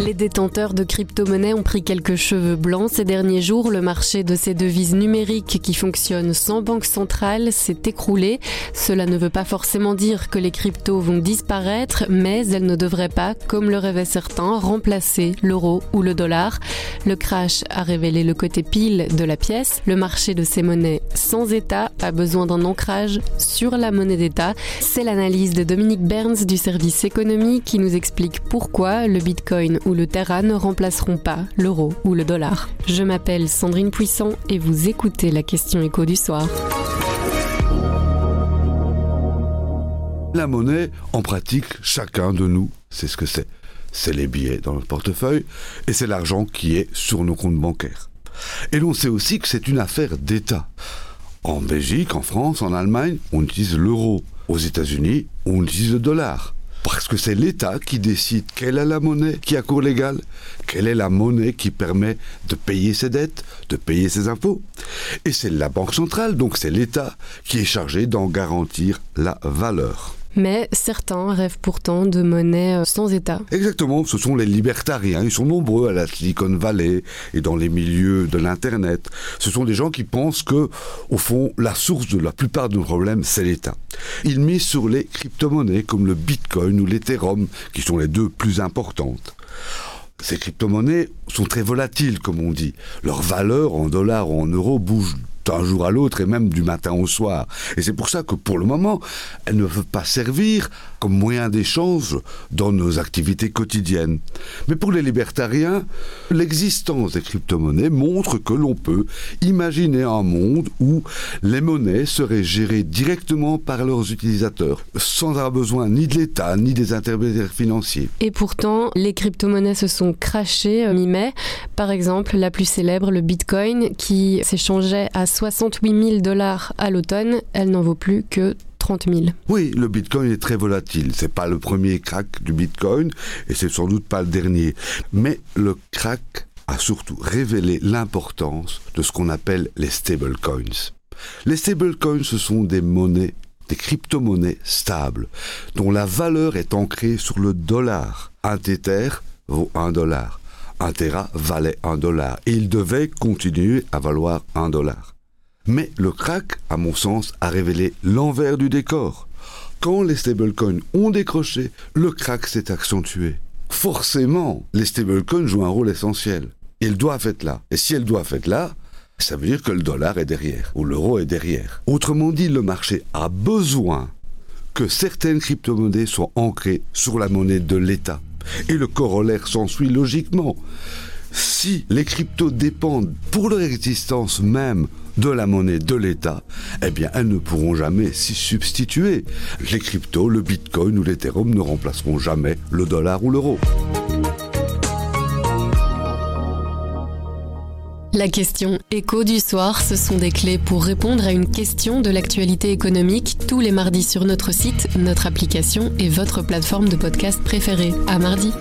Les détenteurs de crypto-monnaies ont pris quelques cheveux blancs ces derniers jours. Le marché de ces devises numériques qui fonctionnent sans banque centrale s'est écroulé. Cela ne veut pas forcément dire que les cryptos vont disparaître, mais elles ne devraient pas, comme le rêvaient certains, remplacer l'euro ou le dollar. Le crash a révélé le côté pile de la pièce. Le marché de ces monnaies sans État a besoin d'un ancrage sur la monnaie d'État. C'est l'analyse de Dominique Burns du service économie qui nous explique pourquoi le Bitcoin ou le Terra ne remplaceront pas l'euro ou le dollar. Je m'appelle Sandrine Puissant et vous écoutez la question écho du soir. La monnaie, en pratique, chacun de nous sait ce que c'est. C'est les billets dans notre portefeuille et c'est l'argent qui est sur nos comptes bancaires. Et l'on sait aussi que c'est une affaire d'État. En Belgique, en France, en Allemagne, on utilise l'euro. Aux États-Unis, on utilise le dollar. Parce que c'est l'État qui décide quelle est la monnaie qui a cours légal, quelle est la monnaie qui permet de payer ses dettes, de payer ses impôts. Et c'est la Banque centrale, donc c'est l'État qui est chargé d'en garantir la valeur. Mais certains rêvent pourtant de monnaie euh, sans État. Exactement, ce sont les libertariens, ils sont nombreux à la Silicon Valley et dans les milieux de l'Internet. Ce sont des gens qui pensent que, au fond, la source de la plupart de nos problèmes, c'est l'État. Ils misent sur les crypto-monnaies comme le Bitcoin ou l'Ethereum, qui sont les deux plus importantes. Ces crypto-monnaies sont très volatiles, comme on dit. Leur valeur en dollars ou en euros bouge d'un jour à l'autre et même du matin au soir. Et c'est pour ça que pour le moment, elles ne peuvent pas servir comme moyen d'échange dans nos activités quotidiennes. Mais pour les libertariens, l'existence des crypto-monnaies montre que l'on peut imaginer un monde où les monnaies seraient gérées directement par leurs utilisateurs, sans avoir besoin ni de l'État, ni des intermédiaires financiers. Et pourtant, les crypto-monnaies se sont crachées euh, mi-mai. Par exemple, la plus célèbre, le Bitcoin, qui s'échangeait à 68 000 dollars à l'automne, elle n'en vaut plus que 30 000. Oui, le Bitcoin est très volatile. C'est pas le premier crack du Bitcoin et c'est sans doute pas le dernier. Mais le crack a surtout révélé l'importance de ce qu'on appelle les stablecoins. Les stablecoins, ce sont des monnaies, des crypto-monnaies stables, dont la valeur est ancrée sur le dollar. Un Tether vaut un dollar. Un Terra valait un dollar. Il devait continuer à valoir un dollar. Mais le crack, à mon sens, a révélé l'envers du décor. Quand les stablecoins ont décroché, le crack s'est accentué. Forcément, les stablecoins jouent un rôle essentiel. Ils doivent être là. Et si elles doivent être là, ça veut dire que le dollar est derrière, ou l'euro est derrière. Autrement dit, le marché a besoin que certaines crypto-monnaies soient ancrées sur la monnaie de l'État. Et le corollaire s'ensuit logiquement. Si les cryptos dépendent pour leur existence même de la monnaie de l'État, eh bien, elles ne pourront jamais s'y substituer. Les cryptos, le bitcoin ou l'Ethereum ne remplaceront jamais le dollar ou l'euro. La question écho du soir, ce sont des clés pour répondre à une question de l'actualité économique tous les mardis sur notre site, notre application et votre plateforme de podcast préférée. À mardi.